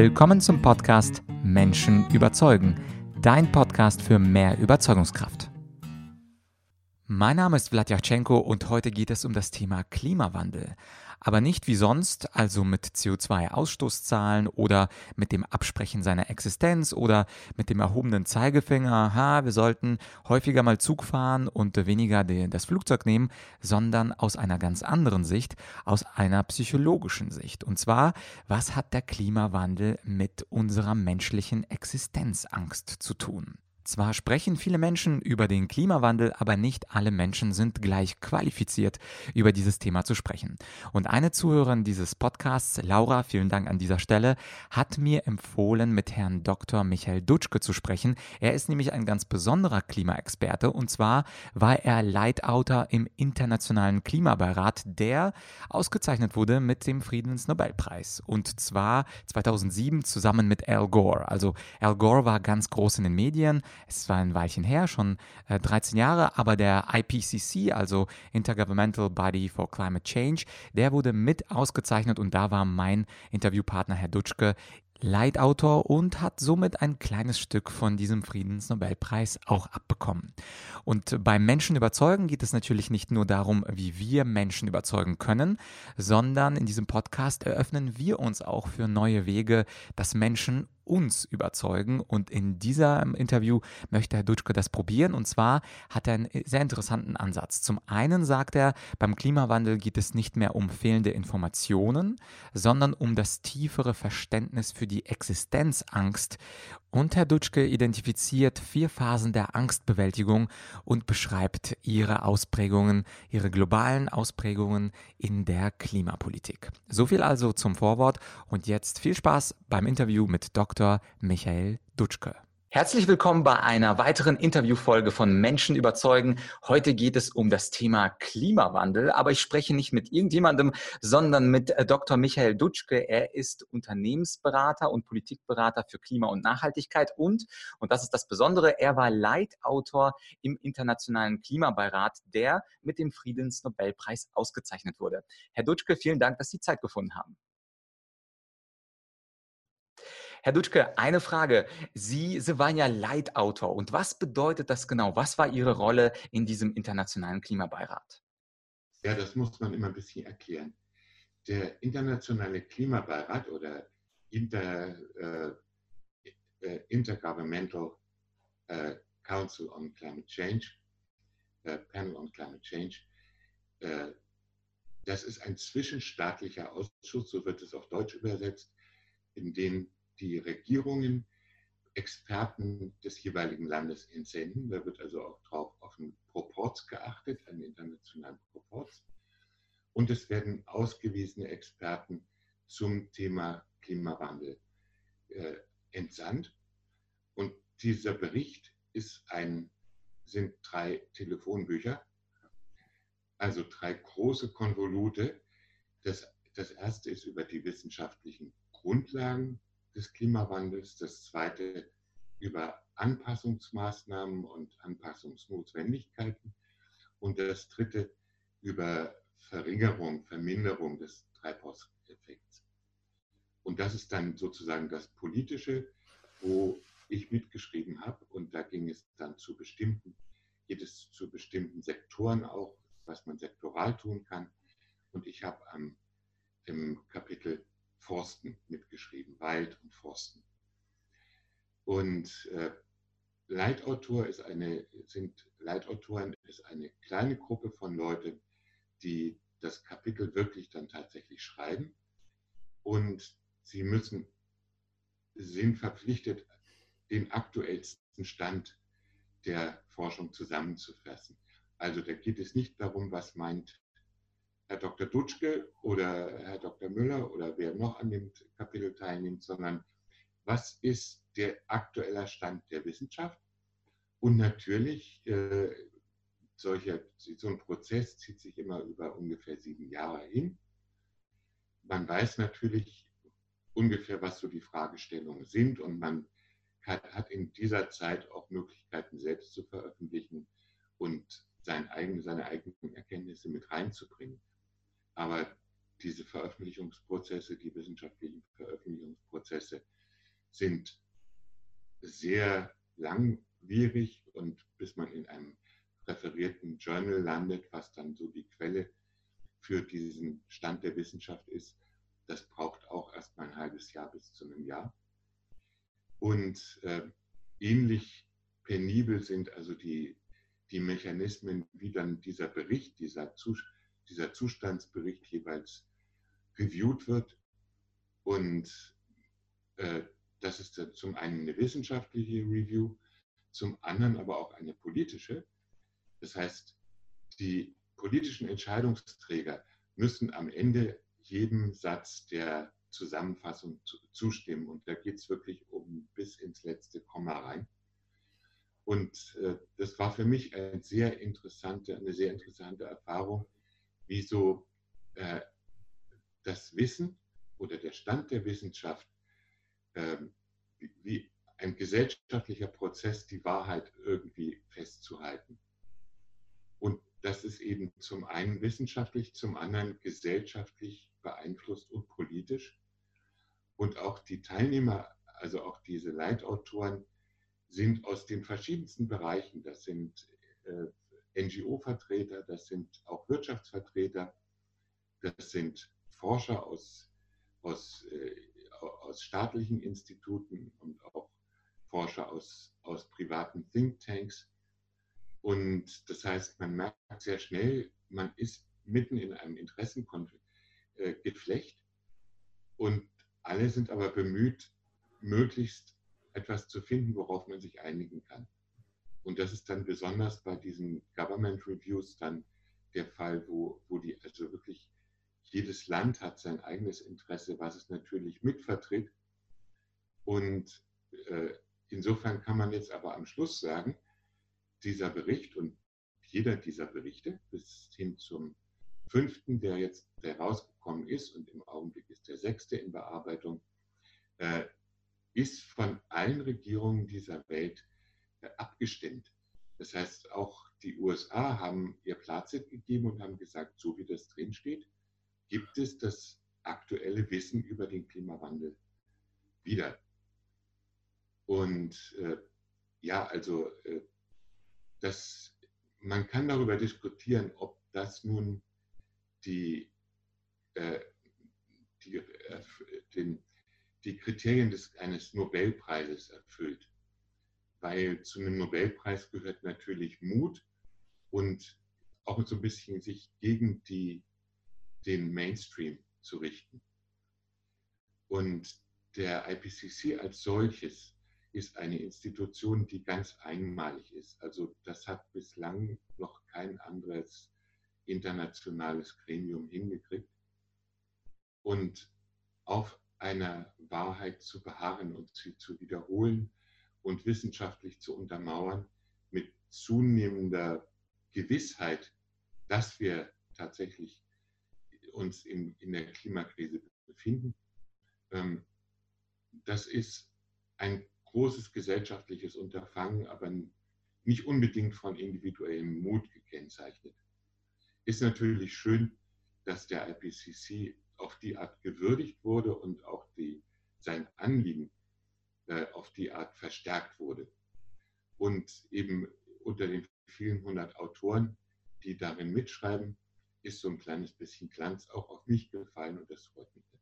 Willkommen zum Podcast Menschen überzeugen, dein Podcast für mehr Überzeugungskraft. Mein Name ist Vladyachenko und heute geht es um das Thema Klimawandel aber nicht wie sonst, also mit CO2-Ausstoßzahlen oder mit dem Absprechen seiner Existenz oder mit dem erhobenen Zeigefinger, ha, wir sollten häufiger mal Zug fahren und weniger das Flugzeug nehmen, sondern aus einer ganz anderen Sicht, aus einer psychologischen Sicht. Und zwar, was hat der Klimawandel mit unserer menschlichen Existenzangst zu tun? Zwar sprechen viele Menschen über den Klimawandel, aber nicht alle Menschen sind gleich qualifiziert, über dieses Thema zu sprechen. Und eine Zuhörerin dieses Podcasts, Laura, vielen Dank an dieser Stelle, hat mir empfohlen, mit Herrn Dr. Michael Dutschke zu sprechen. Er ist nämlich ein ganz besonderer Klimaexperte und zwar war er Leitautor im Internationalen Klimabeirat, der ausgezeichnet wurde mit dem Friedensnobelpreis. Und zwar 2007 zusammen mit Al Gore. Also Al Gore war ganz groß in den Medien es war ein Weilchen her, schon äh, 13 Jahre, aber der IPCC, also Intergovernmental Body for Climate Change, der wurde mit ausgezeichnet und da war mein Interviewpartner Herr Dutschke Leitautor und hat somit ein kleines Stück von diesem Friedensnobelpreis auch abbekommen. Und beim Menschen überzeugen geht es natürlich nicht nur darum, wie wir Menschen überzeugen können, sondern in diesem Podcast eröffnen wir uns auch für neue Wege, dass Menschen uns überzeugen. Und in diesem Interview möchte Herr Dutschke das probieren. Und zwar hat er einen sehr interessanten Ansatz. Zum einen sagt er, beim Klimawandel geht es nicht mehr um fehlende Informationen, sondern um das tiefere Verständnis für die Existenzangst. Und Herr Dutschke identifiziert vier Phasen der Angstbewältigung und beschreibt ihre Ausprägungen, ihre globalen Ausprägungen in der Klimapolitik. So viel also zum Vorwort und jetzt viel Spaß beim Interview mit Dr. Michael Dutschke. Herzlich willkommen bei einer weiteren Interviewfolge von Menschen überzeugen. Heute geht es um das Thema Klimawandel, aber ich spreche nicht mit irgendjemandem, sondern mit äh, Dr. Michael Dutschke. Er ist Unternehmensberater und Politikberater für Klima und Nachhaltigkeit und, und das ist das Besondere, er war Leitautor im Internationalen Klimabeirat, der mit dem Friedensnobelpreis ausgezeichnet wurde. Herr Dutschke, vielen Dank, dass Sie Zeit gefunden haben. Herr Dutschke, eine Frage. Sie, Sie waren ja Leitautor. Und was bedeutet das genau? Was war Ihre Rolle in diesem internationalen Klimabeirat? Ja, das muss man immer ein bisschen erklären. Der internationale Klimabeirat oder Inter, äh, äh Intergovernmental äh, Council on Climate Change, äh, Panel on Climate Change, äh, das ist ein zwischenstaatlicher Ausschuss, so wird es auf Deutsch übersetzt, in dem die Regierungen Experten des jeweiligen Landes entsenden. Da wird also auch drauf auf einen Proporz geachtet, einen internationalen Proporz. Und es werden ausgewiesene Experten zum Thema Klimawandel äh, entsandt. Und dieser Bericht ist ein, sind drei Telefonbücher, also drei große Konvolute. Das, das erste ist über die wissenschaftlichen Grundlagen des Klimawandels, das zweite über Anpassungsmaßnahmen und Anpassungsnotwendigkeiten und das dritte über Verringerung, Verminderung des Treibhauseffekts. Und das ist dann sozusagen das Politische, wo ich mitgeschrieben habe und da ging es dann zu bestimmten, geht es zu bestimmten Sektoren auch, was man sektoral tun kann. Und ich habe im Kapitel Forsten mitgeschrieben, Wald und Forsten. Und äh, Leitautor ist eine, sind Leitautoren ist eine kleine Gruppe von Leuten, die das Kapitel wirklich dann tatsächlich schreiben. Und sie müssen, sind verpflichtet, den aktuellsten Stand der Forschung zusammenzufassen. Also da geht es nicht darum, was meint Herr Dr. Dutschke oder Herr Dr. Müller oder wer noch an dem Kapitel teilnimmt, sondern was ist der aktuelle Stand der Wissenschaft? Und natürlich, äh, solcher, so ein Prozess zieht sich immer über ungefähr sieben Jahre hin. Man weiß natürlich ungefähr, was so die Fragestellungen sind und man hat in dieser Zeit auch Möglichkeiten, selbst zu veröffentlichen und sein eigen, seine eigenen Erkenntnisse mit reinzubringen. Aber diese Veröffentlichungsprozesse, die wissenschaftlichen Veröffentlichungsprozesse sind sehr langwierig und bis man in einem referierten Journal landet, was dann so die Quelle für diesen Stand der Wissenschaft ist, das braucht auch erst mal ein halbes Jahr bis zu einem Jahr. Und äh, ähnlich penibel sind also die, die Mechanismen, wie dann dieser Bericht, dieser, Zus dieser Zustandsbericht jeweils reviewed wird. Und äh, das ist zum einen eine wissenschaftliche Review, zum anderen aber auch eine politische. Das heißt, die politischen Entscheidungsträger müssen am Ende jedem Satz der Zusammenfassung zustimmen. Und da geht es wirklich um bis ins letzte Komma rein. Und äh, das war für mich eine sehr interessante, eine sehr interessante Erfahrung, wie so äh, das Wissen oder der Stand der Wissenschaft, äh, wie, wie ein gesellschaftlicher Prozess, die Wahrheit irgendwie festzuhalten. Und das ist eben zum einen wissenschaftlich, zum anderen gesellschaftlich beeinflusst und politisch. Und auch die Teilnehmer, also auch diese Leitautoren, sind aus den verschiedensten Bereichen. Das sind äh, NGO-Vertreter, das sind auch Wirtschaftsvertreter, das sind Forscher aus, aus, äh, aus staatlichen Instituten und auch Forscher aus, aus privaten Thinktanks. Und das heißt, man merkt sehr schnell, man ist mitten in einem Interessengeflecht äh, und alle sind aber bemüht, möglichst etwas zu finden, worauf man sich einigen kann. Und das ist dann besonders bei diesen Government Reviews dann der Fall, wo, wo die also wirklich jedes Land hat sein eigenes Interesse, was es natürlich mitvertritt. Und äh, insofern kann man jetzt aber am Schluss sagen, dieser Bericht und jeder dieser Berichte bis hin zum fünften, der jetzt der rausgekommen ist und im Augenblick ist der sechste in Bearbeitung, äh, ist von allen Regierungen dieser Welt abgestimmt. Das heißt, auch die USA haben ihr Fazit gegeben und haben gesagt, so wie das drin steht, gibt es das aktuelle Wissen über den Klimawandel wieder. Und äh, ja, also äh, das, man kann darüber diskutieren, ob das nun die, äh, die, äh, den, die Kriterien des, eines Nobelpreises erfüllt. Weil zu einem Nobelpreis gehört natürlich Mut und auch so ein bisschen sich gegen die, den Mainstream zu richten. Und der IPCC als solches ist eine Institution, die ganz einmalig ist. Also das hat bislang noch kein anderes internationales Gremium hingekriegt. Und auf einer Wahrheit zu beharren und sie zu wiederholen und wissenschaftlich zu untermauern mit zunehmender Gewissheit, dass wir tatsächlich uns in, in der Klimakrise befinden. Ähm, das ist ein großes gesellschaftliches Unterfangen, aber nicht unbedingt von individuellem Mut gekennzeichnet. Ist natürlich schön, dass der IPCC auf die Art gewürdigt wurde und auch die, sein Anliegen auf die Art verstärkt wurde. Und eben unter den vielen hundert Autoren, die darin mitschreiben, ist so ein kleines bisschen Glanz auch auf mich gefallen und das freut mich.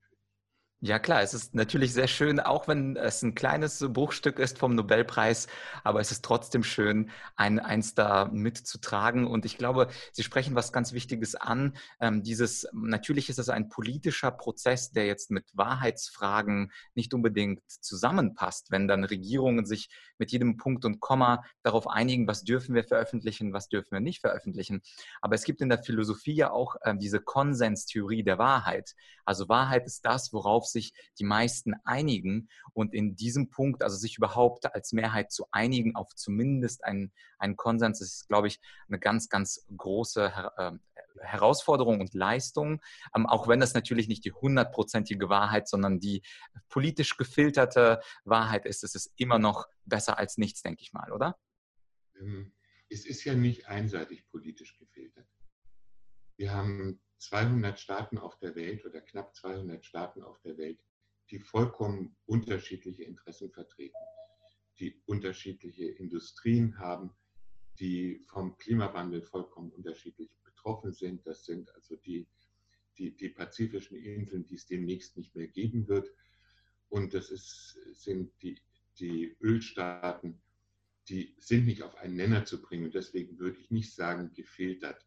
Ja klar, es ist natürlich sehr schön, auch wenn es ein kleines Bruchstück ist vom Nobelpreis, aber es ist trotzdem schön, ein, eins da mitzutragen. Und ich glaube, Sie sprechen was ganz Wichtiges an. Ähm, dieses, natürlich ist es ein politischer Prozess, der jetzt mit Wahrheitsfragen nicht unbedingt zusammenpasst, wenn dann Regierungen sich mit jedem Punkt und Komma darauf einigen, was dürfen wir veröffentlichen, was dürfen wir nicht veröffentlichen. Aber es gibt in der Philosophie ja auch äh, diese Konsenstheorie der Wahrheit. Also Wahrheit ist das, worauf sich die meisten einigen. Und in diesem Punkt, also sich überhaupt als Mehrheit zu einigen auf zumindest einen, einen Konsens, ist, glaube ich, eine ganz, ganz große äh, Herausforderung und Leistung, ähm, auch wenn das natürlich nicht die hundertprozentige Wahrheit, sondern die politisch gefilterte Wahrheit ist. Es ist immer noch besser als nichts, denke ich mal, oder? Ähm, es ist ja nicht einseitig politisch gefiltert. Wir haben 200 Staaten auf der Welt oder knapp 200 Staaten auf der Welt, die vollkommen unterschiedliche Interessen vertreten, die unterschiedliche Industrien haben, die vom Klimawandel vollkommen unterschiedlich betroffen sind. Das sind also die, die, die pazifischen Inseln, die es demnächst nicht mehr geben wird. Und das ist, sind die, die Ölstaaten, die sind nicht auf einen Nenner zu bringen. Und deswegen würde ich nicht sagen, gefiltert.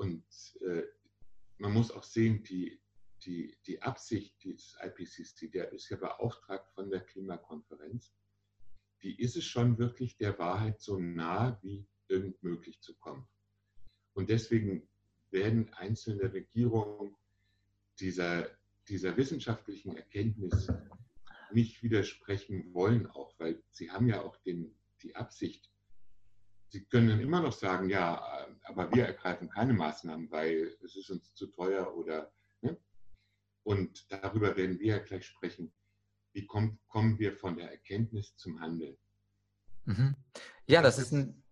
Und äh, man muss auch sehen, die, die, die Absicht dieses IPCC, der ist ja beauftragt von der Klimakonferenz, die ist es schon wirklich der Wahrheit so nah wie irgend möglich zu kommen. Und deswegen werden einzelne Regierungen dieser, dieser wissenschaftlichen Erkenntnis nicht widersprechen wollen, auch weil sie haben ja auch den, die Absicht, sie können immer noch sagen, ja, aber wir ergreifen keine Maßnahmen, weil es ist uns zu teuer oder ne? und darüber werden wir ja gleich sprechen. Wie kommt, kommen wir von der Erkenntnis zum Handeln? Mhm. Ja, das ist ein.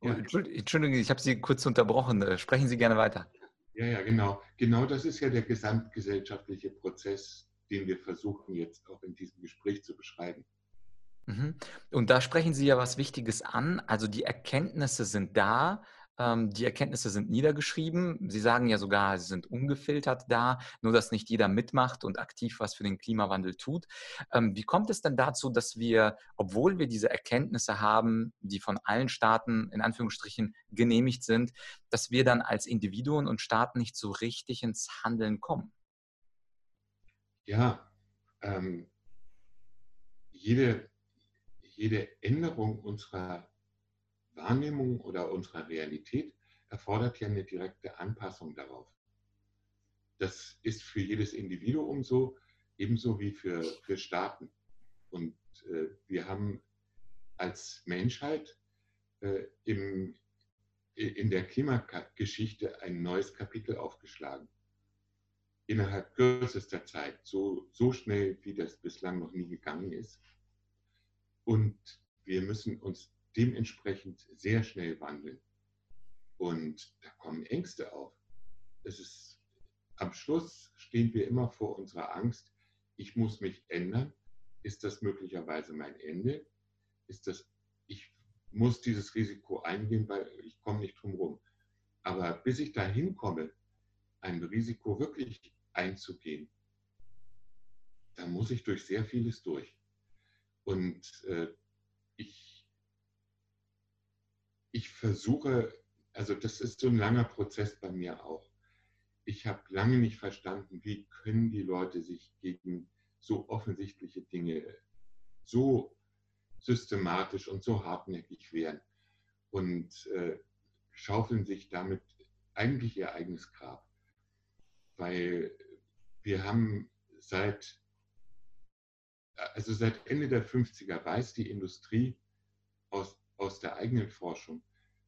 Oh, Entschuldigung, ich habe Sie kurz unterbrochen. Äh, sprechen Sie gerne weiter. Ja, ja, genau. Genau das ist ja der gesamtgesellschaftliche Prozess, den wir versuchen jetzt auch in diesem Gespräch zu beschreiben. Mhm. Und da sprechen Sie ja was Wichtiges an. Also die Erkenntnisse sind da, ähm, die Erkenntnisse sind niedergeschrieben. Sie sagen ja sogar, sie sind ungefiltert da, nur dass nicht jeder mitmacht und aktiv was für den Klimawandel tut. Ähm, wie kommt es denn dazu, dass wir, obwohl wir diese Erkenntnisse haben, die von allen Staaten in Anführungsstrichen genehmigt sind, dass wir dann als Individuen und Staaten nicht so richtig ins Handeln kommen? Ja, ähm, jede, jede Änderung unserer Wahrnehmung oder unserer Realität erfordert ja eine direkte Anpassung darauf. Das ist für jedes Individuum so, ebenso wie für, für Staaten. Und äh, wir haben als Menschheit äh, im, in der Klimageschichte ein neues Kapitel aufgeschlagen. Innerhalb kürzester Zeit, so, so schnell, wie das bislang noch nie gegangen ist. Und wir müssen uns dementsprechend sehr schnell wandeln. Und da kommen Ängste auf. Es ist, am Schluss stehen wir immer vor unserer Angst, ich muss mich ändern. Ist das möglicherweise mein Ende? Ist das, ich muss dieses Risiko eingehen, weil ich komme nicht drum herum. Aber bis ich dahin komme, ein Risiko wirklich einzugehen, da muss ich durch sehr vieles durch. Und äh, ich ich versuche, also das ist so ein langer Prozess bei mir auch. Ich habe lange nicht verstanden, wie können die Leute sich gegen so offensichtliche Dinge so systematisch und so hartnäckig wehren und äh, schaufeln sich damit eigentlich ihr eigenes Grab. Weil wir haben seit, also seit Ende der 50er weiß die Industrie aus aus der eigenen Forschung,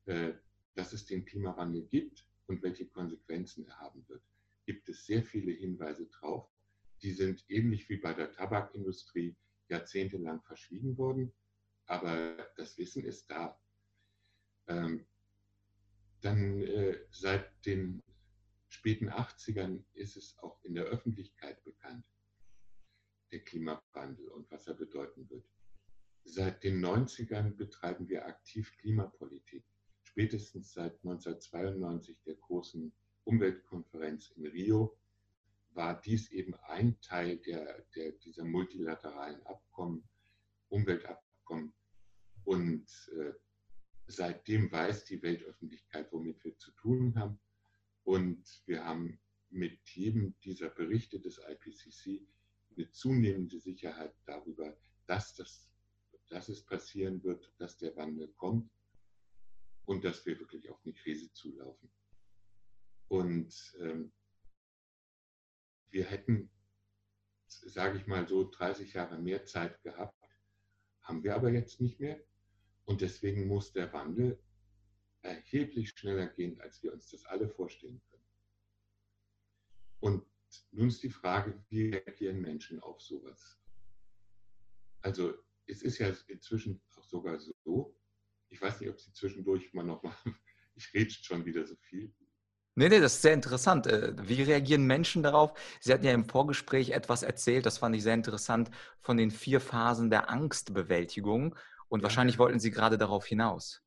äh, dass es den Klimawandel gibt und welche Konsequenzen er haben wird, gibt es sehr viele Hinweise drauf. Die sind ähnlich wie bei der Tabakindustrie jahrzehntelang verschwiegen worden, aber das Wissen ist da. Ähm, dann äh, seit den späten 80ern ist es auch in der Öffentlichkeit bekannt, der Klimawandel und was er bedeuten wird. Seit den 90ern betreiben wir aktiv Klimapolitik. Spätestens seit 1992 der großen Umweltkonferenz in Rio war dies eben ein Teil der, der, dieser multilateralen Abkommen, Umweltabkommen. Und äh, seitdem weiß die Weltöffentlichkeit, womit wir zu tun haben. Und wir haben mit jedem dieser Berichte des IPCC eine zunehmende Sicherheit darüber, dass das dass es passieren wird, dass der Wandel kommt und dass wir wirklich auf eine Krise zulaufen. Und ähm, wir hätten, sage ich mal so, 30 Jahre mehr Zeit gehabt, haben wir aber jetzt nicht mehr. Und deswegen muss der Wandel erheblich schneller gehen, als wir uns das alle vorstellen können. Und nun ist die Frage, wie reagieren Menschen auf sowas? Also es ist ja inzwischen auch sogar so, ich weiß nicht, ob Sie zwischendurch mal noch mal, ich rede schon wieder so viel, Nee, nee, das ist sehr interessant. Äh, wie reagieren Menschen darauf? Sie hatten ja im Vorgespräch etwas erzählt, das fand ich sehr interessant, von den vier Phasen der Angstbewältigung. Und ja. wahrscheinlich wollten Sie gerade darauf hinaus.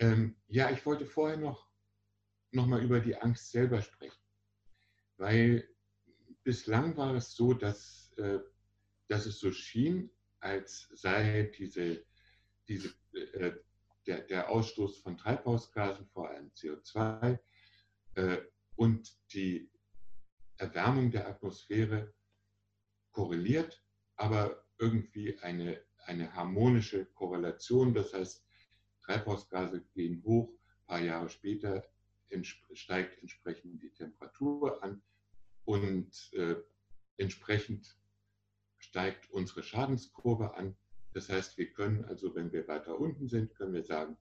Ähm, ja, ich wollte vorher noch, noch mal über die Angst selber sprechen. Weil bislang war es so, dass, äh, dass es so schien, als sei diese, diese, äh, der, der Ausstoß von Treibhausgasen, vor allem CO2, äh, und die Erwärmung der Atmosphäre korreliert, aber irgendwie eine, eine harmonische Korrelation. Das heißt, Treibhausgase gehen hoch, ein paar Jahre später steigt entsprechend die Temperatur an und äh, entsprechend steigt unsere Schadenskurve an. Das heißt, wir können also, wenn wir weiter unten sind, können wir sagen,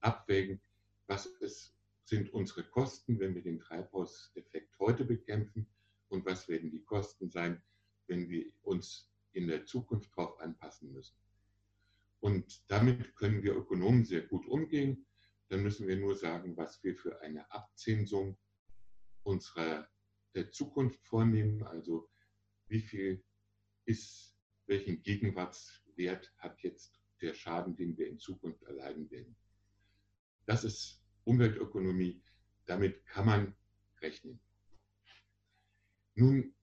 abwägen, was ist sind unsere Kosten, wenn wir den Treibhauseffekt heute bekämpfen und was werden die Kosten sein, wenn wir uns in der Zukunft darauf anpassen müssen. Und damit können wir Ökonomen sehr gut umgehen. Dann müssen wir nur sagen, was wir für eine Abzinsung unserer der Zukunft vornehmen. Also wie viel ist, welchen Gegenwartswert hat jetzt der Schaden, den wir in Zukunft erleiden werden. Das ist Umweltökonomie, damit kann man rechnen. Nun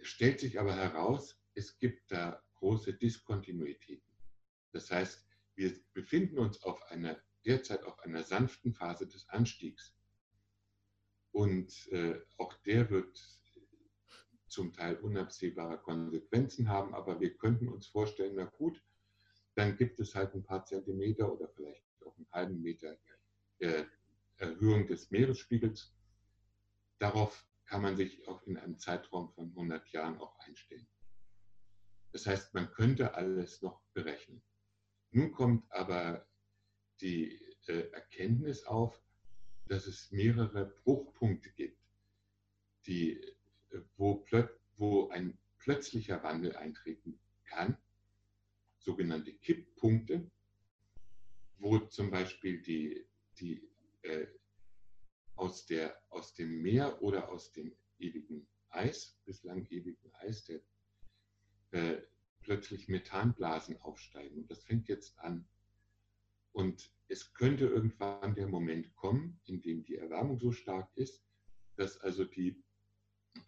stellt sich aber heraus, es gibt da große Diskontinuitäten. Das heißt, wir befinden uns auf einer, derzeit auf einer sanften Phase des Anstiegs. Und äh, auch der wird zum Teil unabsehbare Konsequenzen haben, aber wir könnten uns vorstellen, na gut, dann gibt es halt ein paar Zentimeter oder vielleicht auch einen halben Meter äh, Erhöhung des Meeresspiegels. Darauf kann man sich auch in einem Zeitraum von 100 Jahren auch einstellen. Das heißt, man könnte alles noch berechnen. Nun kommt aber die äh, Erkenntnis auf, dass es mehrere Bruchpunkte gibt, die, äh, wo, wo ein plötzlicher Wandel eintreten kann, sogenannte Kipppunkte, wo zum Beispiel die die äh, aus, der, aus dem Meer oder aus dem ewigen Eis, bislang ewigen Eis, der äh, plötzlich Methanblasen aufsteigen. Und das fängt jetzt an. Und es könnte irgendwann der Moment kommen, in dem die Erwärmung so stark ist, dass also die,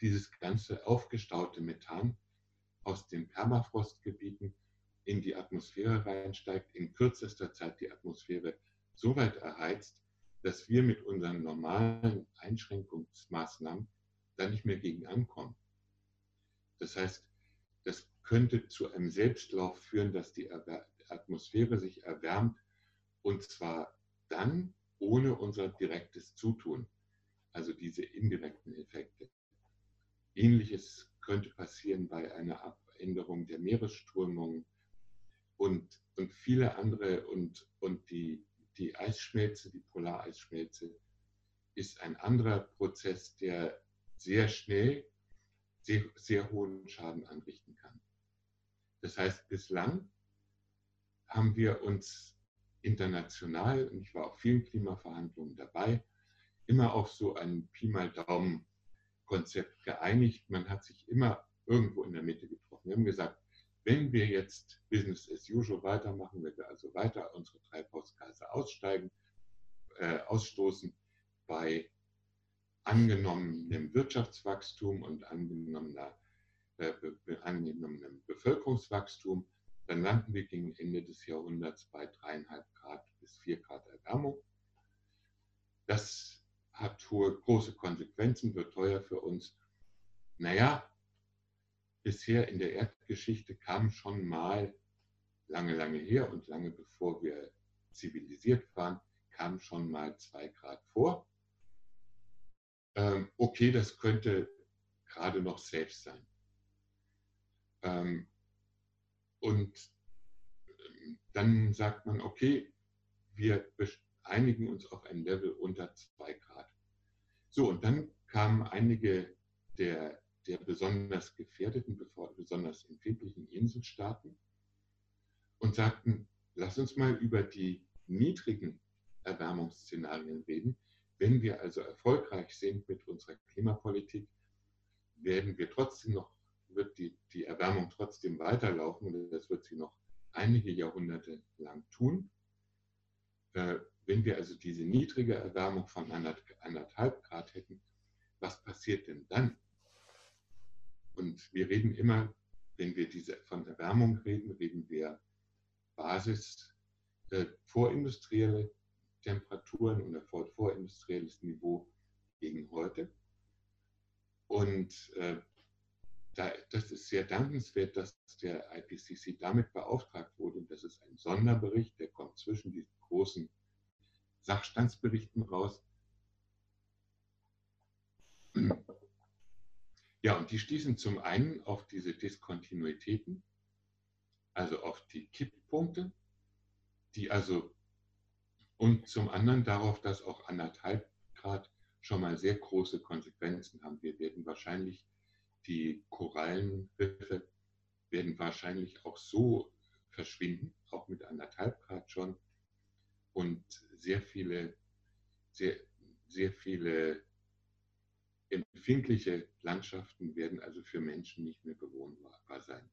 dieses ganze aufgestaute Methan aus den Permafrostgebieten in die Atmosphäre reinsteigt, in kürzester Zeit die Atmosphäre so weit erheizt, dass wir mit unseren normalen Einschränkungsmaßnahmen da nicht mehr gegen ankommen. Das heißt, das könnte zu einem Selbstlauf führen, dass die Atmosphäre sich erwärmt und zwar dann ohne unser direktes Zutun, also diese indirekten Effekte. Ähnliches könnte passieren bei einer Abänderung der Meeresströmung und, und viele andere und, und die die Eisschmelze, die Polareisschmelze, ist ein anderer Prozess, der sehr schnell sehr, sehr hohen Schaden anrichten kann. Das heißt, bislang haben wir uns international, und ich war auf vielen Klimaverhandlungen dabei, immer auf so ein Pi mal Daumen Konzept geeinigt. Man hat sich immer irgendwo in der Mitte getroffen. Wir haben gesagt, wenn wir jetzt Business as usual weitermachen, wenn wir also weiter unsere Treibhausgase aussteigen, äh, ausstoßen bei angenommenem Wirtschaftswachstum und angenommener, äh, angenommenem Bevölkerungswachstum, dann landen wir gegen Ende des Jahrhunderts bei dreieinhalb Grad bis vier Grad Erwärmung. Das hat hohe, große Konsequenzen, wird teuer für uns. Naja, bisher in der Erdgeschichte kam schon mal, lange, lange her und lange bevor wir zivilisiert waren, kam schon mal zwei Grad vor. Ähm, okay, das könnte gerade noch safe sein. Ähm, und ähm, dann sagt man, okay, wir einigen uns auf ein Level unter zwei Grad. So, und dann kamen einige der der besonders gefährdeten, besonders empfindlichen Inselstaaten und sagten, lass uns mal über die niedrigen Erwärmungsszenarien reden, wenn wir also erfolgreich sind mit unserer Klimapolitik, werden wir trotzdem noch, wird die, die Erwärmung trotzdem weiterlaufen und das wird sie noch einige Jahrhunderte lang tun. Äh, wenn wir also diese niedrige Erwärmung von anderthalb Grad hätten, was passiert denn dann? Und wir reden immer, wenn wir diese, von Erwärmung reden, reden wir Basis äh, vorindustrielle Temperaturen und vor, vorindustrielles Niveau gegen heute. Und äh, da, das ist sehr dankenswert, dass der IPCC damit beauftragt wurde. Und das ist ein Sonderbericht, der kommt zwischen diesen großen Sachstandsberichten raus. Ja, und die stießen zum einen auf diese Diskontinuitäten, also auf die Kipppunkte, die also und zum anderen darauf, dass auch anderthalb Grad schon mal sehr große Konsequenzen haben. Wir werden wahrscheinlich die Korallenriffe werden wahrscheinlich auch so verschwinden, auch mit anderthalb Grad schon. Und sehr viele, sehr, sehr viele empfindliche Landschaften werden also für Menschen nicht mehr bewohnbar sein.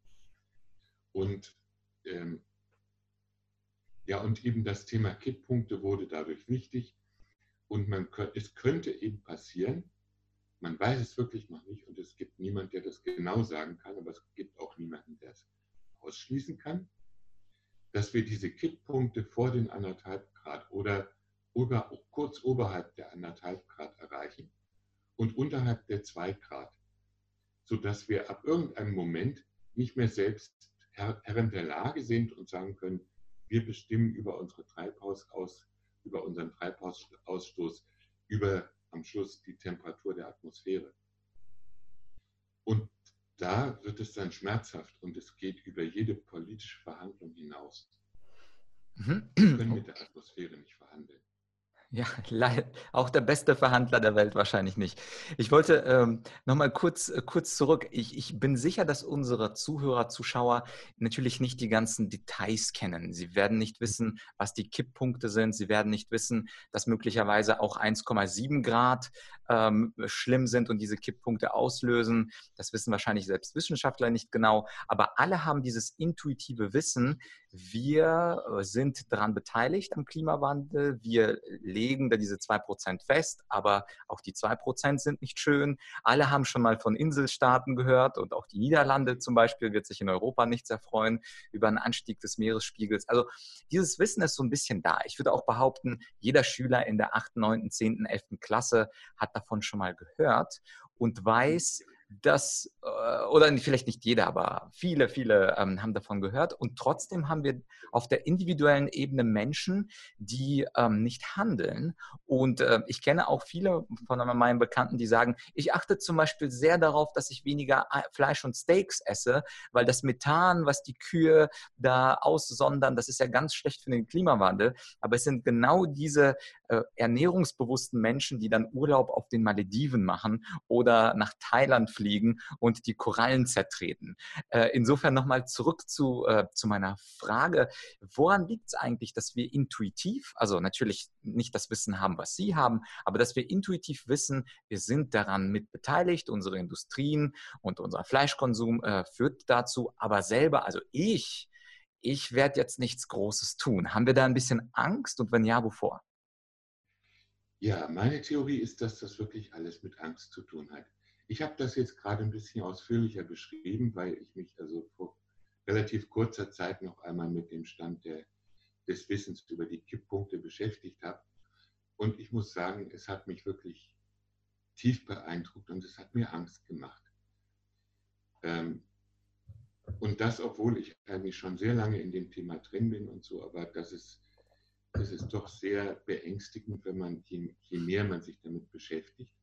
Und ähm, ja, und eben das Thema Kipppunkte wurde dadurch wichtig. Und man, es könnte eben passieren, man weiß es wirklich noch nicht und es gibt niemanden, der das genau sagen kann, aber es gibt auch niemanden, der es ausschließen kann, dass wir diese Kipppunkte vor den anderthalb Grad oder über, kurz oberhalb der anderthalb Grad erreichen und unterhalb der zwei Grad, sodass wir ab irgendeinem Moment nicht mehr selbst Herren der Lage sind und sagen können, wir bestimmen über, unsere Treibhausaus, über unseren Treibhausausstoß, über am Schluss die Temperatur der Atmosphäre. Und da wird es dann schmerzhaft und es geht über jede politische Verhandlung hinaus. Mhm. Wir können mit der Atmosphäre nicht verhandeln. Ja, auch der beste Verhandler der Welt wahrscheinlich nicht. Ich wollte ähm, nochmal kurz, äh, kurz zurück. Ich, ich bin sicher, dass unsere Zuhörer, Zuschauer natürlich nicht die ganzen Details kennen. Sie werden nicht wissen, was die Kipppunkte sind. Sie werden nicht wissen, dass möglicherweise auch 1,7 Grad ähm, schlimm sind und diese Kipppunkte auslösen. Das wissen wahrscheinlich selbst Wissenschaftler nicht genau. Aber alle haben dieses intuitive Wissen, wir äh, sind daran beteiligt am Klimawandel. Wir legen da diese 2% fest, aber auch die 2% sind nicht schön. Alle haben schon mal von Inselstaaten gehört und auch die Niederlande zum Beispiel wird sich in Europa nicht sehr freuen über einen Anstieg des Meeresspiegels. Also dieses Wissen ist so ein bisschen da. Ich würde auch behaupten, jeder Schüler in der 8., 9., 10., 11. Klasse hat davon schon mal gehört und weiß, dass, äh, oder vielleicht nicht jeder, aber viele, viele ähm, haben davon gehört. Und trotzdem haben wir auf der individuellen Ebene Menschen, die ähm, nicht handeln. Und äh, ich kenne auch viele von meinen Bekannten, die sagen, ich achte zum Beispiel sehr darauf, dass ich weniger äh, Fleisch und Steaks esse, weil das Methan, was die Kühe da aussondern, das ist ja ganz schlecht für den Klimawandel. Aber es sind genau diese äh, ernährungsbewussten Menschen, die dann Urlaub auf den Malediven machen oder nach Thailand fliegen fliegen und die Korallen zertreten. Äh, insofern nochmal zurück zu, äh, zu meiner Frage, woran liegt es eigentlich, dass wir intuitiv, also natürlich nicht das Wissen haben, was Sie haben, aber dass wir intuitiv wissen, wir sind daran mit beteiligt, unsere Industrien und unser Fleischkonsum äh, führt dazu, aber selber, also ich, ich werde jetzt nichts Großes tun. Haben wir da ein bisschen Angst und wenn ja, wovor? Ja, meine Theorie ist, dass das wirklich alles mit Angst zu tun hat. Ich habe das jetzt gerade ein bisschen ausführlicher beschrieben, weil ich mich also vor relativ kurzer Zeit noch einmal mit dem Stand der, des Wissens über die Kipppunkte beschäftigt habe. Und ich muss sagen, es hat mich wirklich tief beeindruckt und es hat mir Angst gemacht. Ähm, und das, obwohl ich eigentlich schon sehr lange in dem Thema drin bin und so, aber das ist, das ist doch sehr beängstigend, wenn man, je, je mehr man sich damit beschäftigt.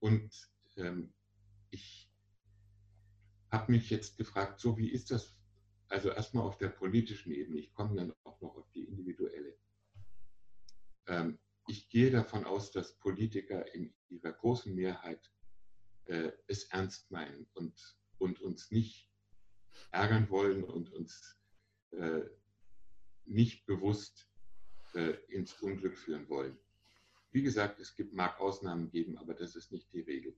Und ähm, ich habe mich jetzt gefragt, so wie ist das, also erstmal auf der politischen Ebene, ich komme dann auch noch auf die individuelle. Ähm, ich gehe davon aus, dass Politiker in ihrer großen Mehrheit äh, es ernst meinen und, und uns nicht ärgern wollen und uns äh, nicht bewusst äh, ins Unglück führen wollen. wie gesagt, es gibt, mag Ausnahmen geben, aber das ist nicht die Regel.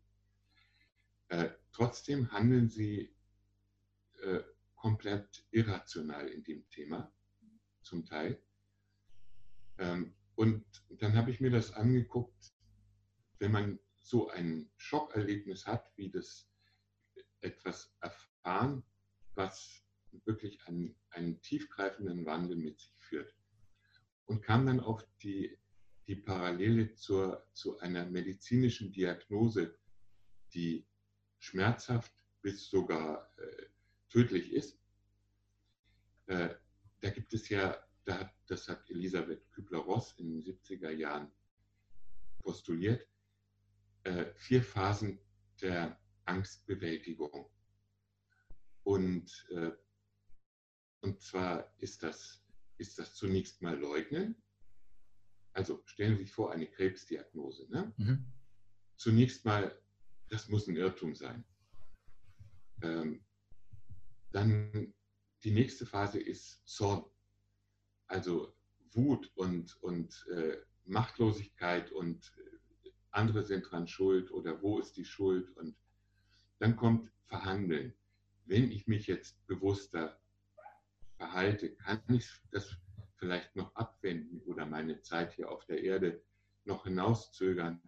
Äh, trotzdem handeln sie äh, komplett irrational in dem Thema, zum Teil. Ähm, und dann habe ich mir das angeguckt, wenn man so ein Schockerlebnis hat, wie das etwas erfahren, was wirklich einen, einen tiefgreifenden Wandel mit sich führt. Und kam dann auf die, die Parallele zur, zu einer medizinischen Diagnose, die schmerzhaft bis sogar äh, tödlich ist. Äh, da gibt es ja, da, das hat Elisabeth Kübler-Ross in den 70er Jahren postuliert, äh, vier Phasen der Angstbewältigung. Und, äh, und zwar ist das, ist das zunächst mal Leugnen. Also stellen Sie sich vor, eine Krebsdiagnose. Ne? Mhm. Zunächst mal, das muss ein Irrtum sein. Ähm, dann die nächste Phase ist Zorn. Also Wut und, und äh, Machtlosigkeit und äh, andere sind dran schuld oder wo ist die Schuld und dann kommt Verhandeln. Wenn ich mich jetzt bewusster verhalte, kann ich das vielleicht noch abwenden oder meine Zeit hier auf der Erde noch hinauszögern.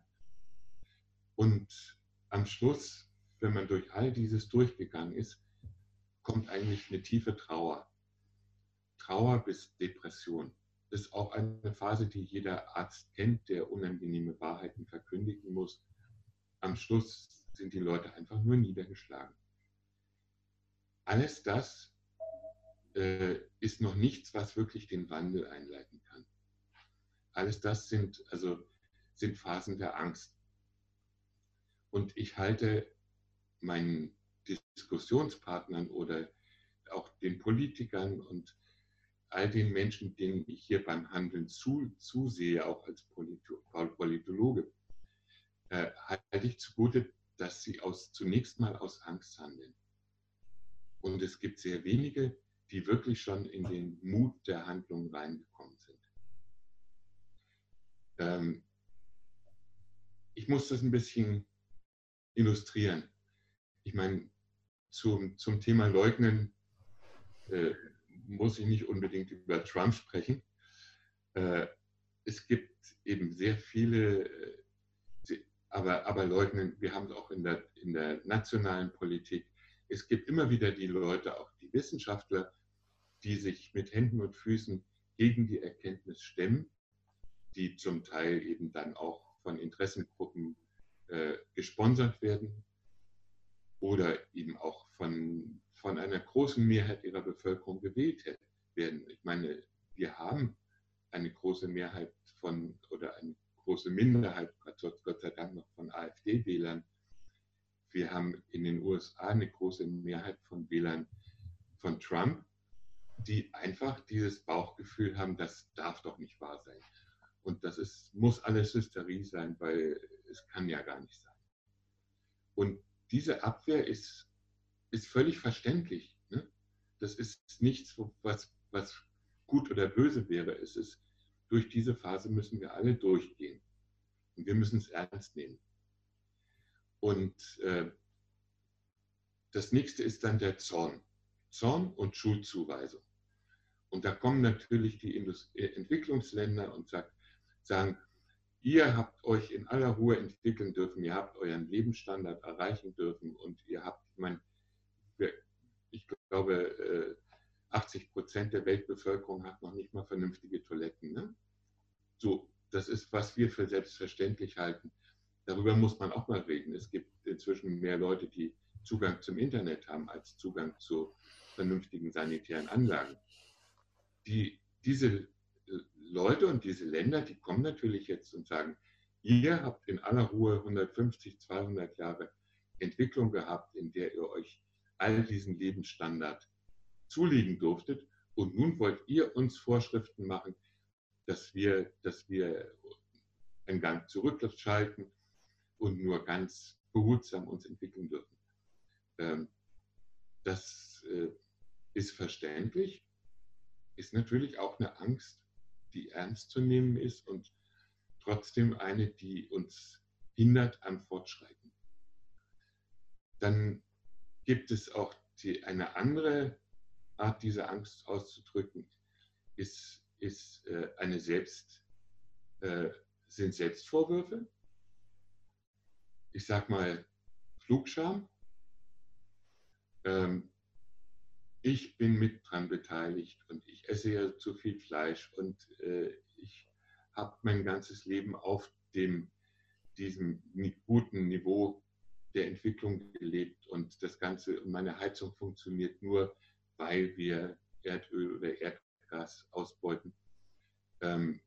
Und am Schluss, wenn man durch all dieses durchgegangen ist, kommt eigentlich eine tiefe Trauer. Trauer bis Depression. Das ist auch eine Phase, die jeder Arzt kennt, der unangenehme Wahrheiten verkündigen muss. Am Schluss sind die Leute einfach nur niedergeschlagen. Alles das äh, ist noch nichts, was wirklich den Wandel einleiten kann. Alles das sind, also, sind Phasen der Angst. Und ich halte meinen Diskussionspartnern oder auch den Politikern und all den Menschen, denen ich hier beim Handeln zu, zusehe, auch als Politologe, äh, halte ich zugute, dass sie aus, zunächst mal aus Angst handeln. Und es gibt sehr wenige, die wirklich schon in den Mut der Handlung reingekommen sind. Ähm, ich muss das ein bisschen illustrieren. Ich meine, zum, zum Thema Leugnen äh, muss ich nicht unbedingt über Trump sprechen. Äh, es gibt eben sehr viele äh, aber, aber leugnen, wir haben es auch in der, in der nationalen Politik. Es gibt immer wieder die Leute, auch die Wissenschaftler, die sich mit Händen und Füßen gegen die Erkenntnis stemmen, die zum Teil eben dann auch von Interessengruppen äh, gesponsert werden oder eben auch von, von einer großen Mehrheit ihrer Bevölkerung gewählt werden. Ich meine, wir haben eine große Mehrheit von oder eine große Minderheit, Gott sei Dank noch von AfD-Wählern. Wir haben in den USA eine große Mehrheit von Wählern von Trump, die einfach dieses Bauchgefühl haben, das darf doch nicht wahr sein. Und das ist, muss alles Hysterie sein, weil es kann ja gar nicht sein. Und diese Abwehr ist, ist völlig verständlich. Ne? Das ist nichts, was, was gut oder böse wäre. Es ist durch diese Phase müssen wir alle durchgehen. Und wir müssen es ernst nehmen. Und äh, das nächste ist dann der Zorn. Zorn und Schuldzuweisung. Und da kommen natürlich die Indust äh, Entwicklungsländer und sagt, sagen, ihr habt euch in aller Ruhe entwickeln dürfen, ihr habt euren Lebensstandard erreichen dürfen und ihr habt, ich meine, ich glaube, 80 äh, Prozent der Weltbevölkerung hat noch nicht mal vernünftige Toiletten. Ne? So, das ist, was wir für selbstverständlich halten. Darüber muss man auch mal reden. Es gibt inzwischen mehr Leute, die Zugang zum Internet haben, als Zugang zu vernünftigen sanitären Anlagen. Die, diese Leute und diese Länder, die kommen natürlich jetzt und sagen, ihr habt in aller Ruhe 150, 200 Jahre Entwicklung gehabt, in der ihr euch all diesen Lebensstandard zulegen durftet. Und nun wollt ihr uns Vorschriften machen, dass wir, dass wir einen Gang zurückschalten und nur ganz behutsam uns entwickeln dürfen. Ähm, das äh, ist verständlich, ist natürlich auch eine Angst, ernst zu nehmen ist und trotzdem eine, die uns hindert am Fortschreiten. Dann gibt es auch die, eine andere Art, diese Angst auszudrücken, ist, ist äh, eine Selbst, äh, sind Selbstvorwürfe. Ich sage mal Flugscham. Ähm, ich bin mit dran beteiligt und ich esse ja zu viel Fleisch und äh, ich habe mein ganzes Leben auf dem, diesem guten Niveau der Entwicklung gelebt und das Ganze, meine Heizung funktioniert nur, weil wir Erdöl oder Erdgas ausbeuten. Ähm,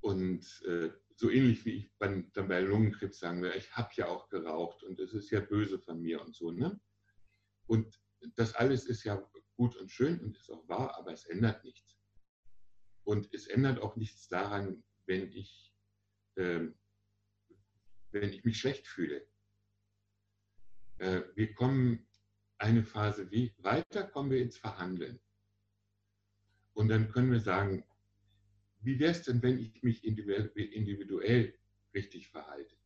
und äh, so ähnlich wie ich dann bei Lungenkrebs sagen will, ich habe ja auch geraucht und es ist ja böse von mir und so. Ne? Und das alles ist ja gut und schön und ist auch wahr, aber es ändert nichts. Und es ändert auch nichts daran, wenn ich, äh, wenn ich mich schlecht fühle. Äh, wir kommen eine Phase wie weiter, kommen wir ins Verhandeln. Und dann können wir sagen, wie wäre es denn, wenn ich mich individuell richtig verhalte?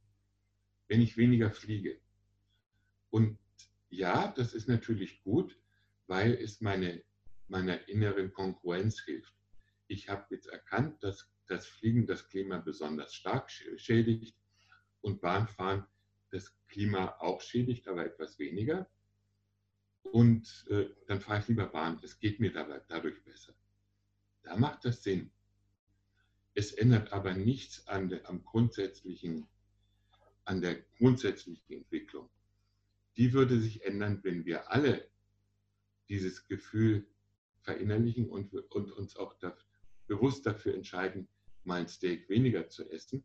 Wenn ich weniger fliege? Und ja, das ist natürlich gut, weil es meine, meiner inneren Konkurrenz hilft. Ich habe jetzt erkannt, dass das Fliegen das Klima besonders stark schädigt und Bahnfahren das Klima auch schädigt, aber etwas weniger. Und äh, dann fahre ich lieber Bahn. Es geht mir dabei, dadurch besser. Da macht das Sinn. Es ändert aber nichts an der, am grundsätzlichen, an der grundsätzlichen Entwicklung. Die würde sich ändern, wenn wir alle dieses Gefühl verinnerlichen und, und uns auch dafür, bewusst dafür entscheiden, mal ein Steak weniger zu essen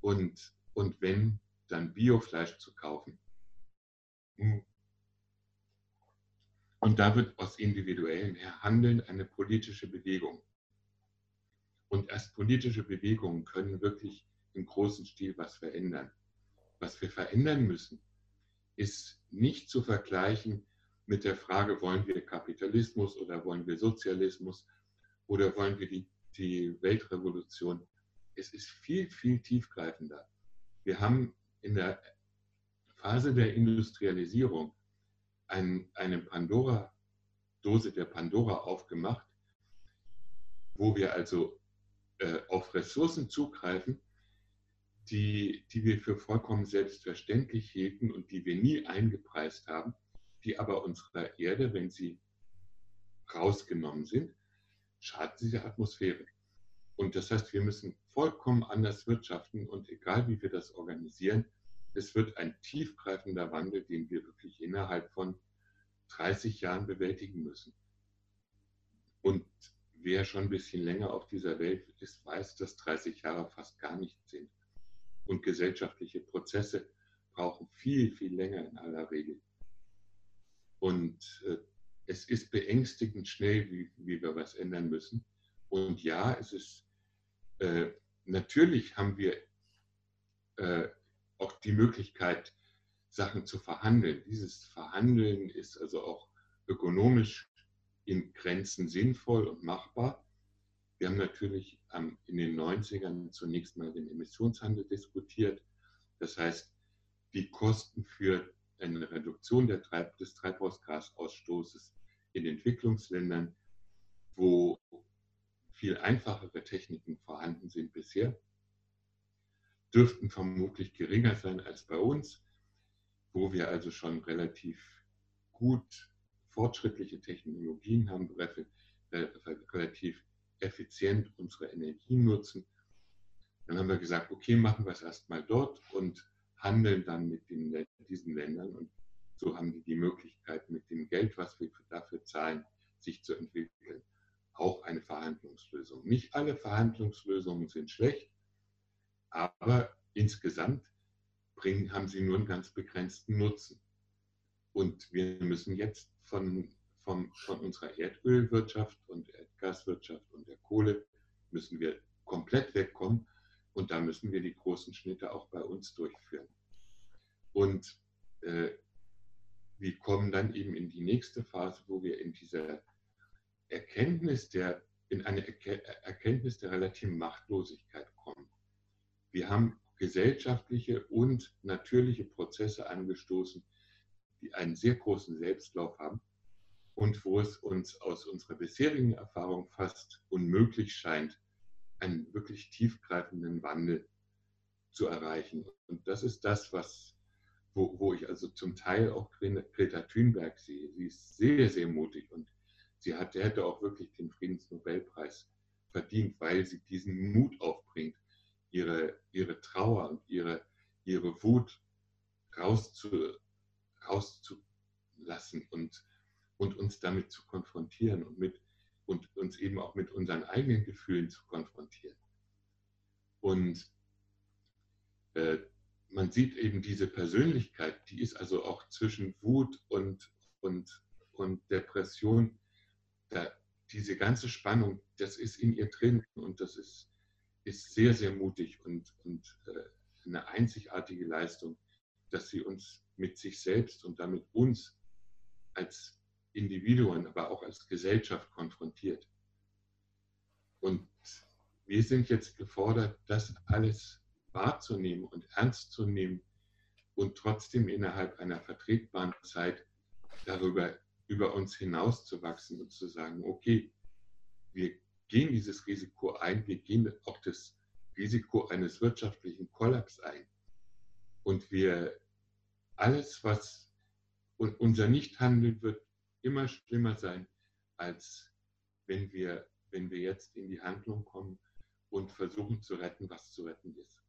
und, und wenn, dann Biofleisch zu kaufen. Hm. Und da wird aus individuellem Handeln eine politische Bewegung. Und erst politische Bewegungen können wirklich im großen Stil was verändern. Was wir verändern müssen, ist nicht zu vergleichen mit der Frage, wollen wir Kapitalismus oder wollen wir Sozialismus oder wollen wir die, die Weltrevolution. Es ist viel, viel tiefgreifender. Wir haben in der Phase der Industrialisierung ein, eine Pandora-Dose der Pandora aufgemacht, wo wir also äh, auf Ressourcen zugreifen, die, die wir für vollkommen selbstverständlich hielten und die wir nie eingepreist haben, die aber unserer Erde, wenn sie rausgenommen sind, schaden sie der Atmosphäre. Und das heißt, wir müssen vollkommen anders wirtschaften und egal wie wir das organisieren, es wird ein tiefgreifender Wandel, den wir wirklich innerhalb von 30 Jahren bewältigen müssen. Und wer schon ein bisschen länger auf dieser Welt ist, weiß, dass 30 Jahre fast gar nichts sind. Und gesellschaftliche Prozesse brauchen viel, viel länger in aller Regel. Und äh, es ist beängstigend schnell, wie, wie, wir was ändern müssen. Und ja, es ist, äh, natürlich haben wir äh, auch die Möglichkeit, Sachen zu verhandeln. Dieses Verhandeln ist also auch ökonomisch in Grenzen sinnvoll und machbar. Wir haben natürlich in den 90ern zunächst mal den Emissionshandel diskutiert. Das heißt, die Kosten für eine Reduktion Treib des Treibhausgasausstoßes in Entwicklungsländern, wo viel einfachere Techniken vorhanden sind bisher, dürften vermutlich geringer sein als bei uns, wo wir also schon relativ gut fortschrittliche Technologien haben, relativ effizient unsere Energie nutzen. Dann haben wir gesagt, okay, machen wir es erstmal dort und handeln dann mit den, diesen Ländern. Und so haben die die Möglichkeit, mit dem Geld, was wir dafür zahlen, sich zu entwickeln. Auch eine Verhandlungslösung. Nicht alle Verhandlungslösungen sind schlecht, aber insgesamt bringen, haben sie nur einen ganz begrenzten Nutzen. Und wir müssen jetzt von, von, von unserer Erdölwirtschaft und Erdgaswirtschaft und der Kohle müssen wir komplett wegkommen und da müssen wir die großen Schnitte auch bei uns durchführen. Und äh, wir kommen dann eben in die nächste Phase, wo wir in dieser Erkenntnis der in eine Erkenntnis der relativen Machtlosigkeit kommen. Wir haben gesellschaftliche und natürliche Prozesse angestoßen, die einen sehr großen Selbstlauf haben und wo es uns aus unserer bisherigen Erfahrung fast unmöglich scheint, einen wirklich tiefgreifenden Wandel zu erreichen. Und das ist das, was, wo, wo ich also zum Teil auch Greta Thunberg sehe. Sie ist sehr, sehr mutig und sie hat, hätte auch wirklich den Friedensnobelpreis verdient, weil sie diesen Mut aufbringt, ihre, ihre Trauer und ihre, ihre Wut rauszu, rauszulassen und, und uns damit zu konfrontieren und, mit, und uns eben auch mit unseren eigenen Gefühlen zu konfrontieren. Und äh, man sieht eben diese Persönlichkeit, die ist also auch zwischen Wut und, und, und Depression, da, diese ganze Spannung, das ist in ihr drin und das ist, ist sehr, sehr mutig und, und äh, eine einzigartige Leistung, dass sie uns mit sich selbst und damit uns als Individuen, aber auch als Gesellschaft konfrontiert. Und wir sind jetzt gefordert, das alles wahrzunehmen und ernst zu nehmen und trotzdem innerhalb einer vertretbaren Zeit darüber über uns hinauszuwachsen und zu sagen, okay, wir gehen dieses Risiko ein, wir gehen auch das Risiko eines wirtschaftlichen Kollaps ein. Und wir alles, was unser Nichthandeln wird immer schlimmer sein, als wenn wir, wenn wir jetzt in die Handlung kommen und versuchen zu retten, was zu retten ist.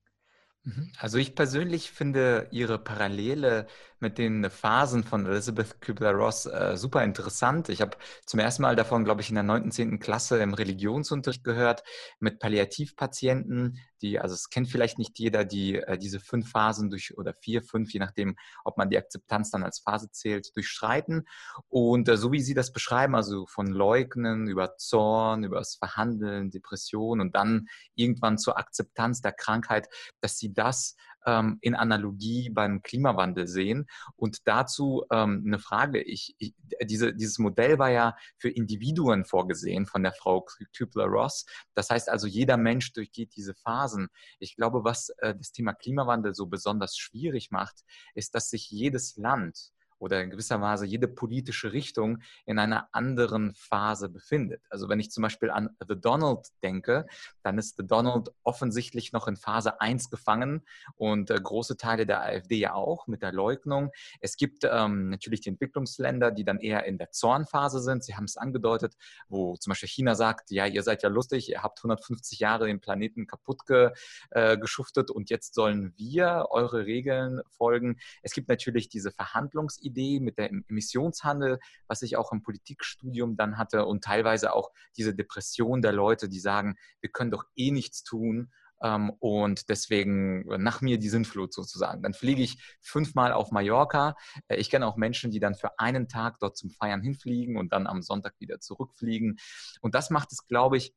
Mhm. Also ich persönlich finde ihre Parallele mit den Phasen von Elizabeth Kübler-Ross äh, super interessant. Ich habe zum ersten Mal davon, glaube ich, in der 9., 10. Klasse im Religionsunterricht gehört mit Palliativpatienten, die, also es kennt vielleicht nicht jeder, die äh, diese fünf Phasen durch oder vier, fünf, je nachdem, ob man die Akzeptanz dann als Phase zählt, durchschreiten. Und äh, so wie Sie das beschreiben, also von Leugnen über Zorn, über das Verhandeln, Depression und dann irgendwann zur Akzeptanz der Krankheit, dass Sie das ähm, in Analogie beim Klimawandel sehen. Und dazu ähm, eine Frage. Ich, ich, diese, dieses Modell war ja für Individuen vorgesehen von der Frau Kübler-Ross. Das heißt also, jeder Mensch durchgeht diese Phasen. Ich glaube, was äh, das Thema Klimawandel so besonders schwierig macht, ist, dass sich jedes Land oder in gewisser Weise jede politische Richtung in einer anderen Phase befindet. Also wenn ich zum Beispiel an The Donald denke, dann ist The Donald offensichtlich noch in Phase 1 gefangen und äh, große Teile der AfD ja auch mit der Leugnung. Es gibt ähm, natürlich die Entwicklungsländer, die dann eher in der Zornphase sind. Sie haben es angedeutet, wo zum Beispiel China sagt, ja, ihr seid ja lustig, ihr habt 150 Jahre den Planeten kaputt ge, äh, geschuftet und jetzt sollen wir eure Regeln folgen. Es gibt natürlich diese Verhandlungsidee, Idee mit dem Emissionshandel, was ich auch im Politikstudium dann hatte und teilweise auch diese Depression der Leute, die sagen, wir können doch eh nichts tun ähm, und deswegen nach mir die Sintflut sozusagen. Dann fliege ich fünfmal auf Mallorca. Äh, ich kenne auch Menschen, die dann für einen Tag dort zum Feiern hinfliegen und dann am Sonntag wieder zurückfliegen. Und das macht es, glaube ich,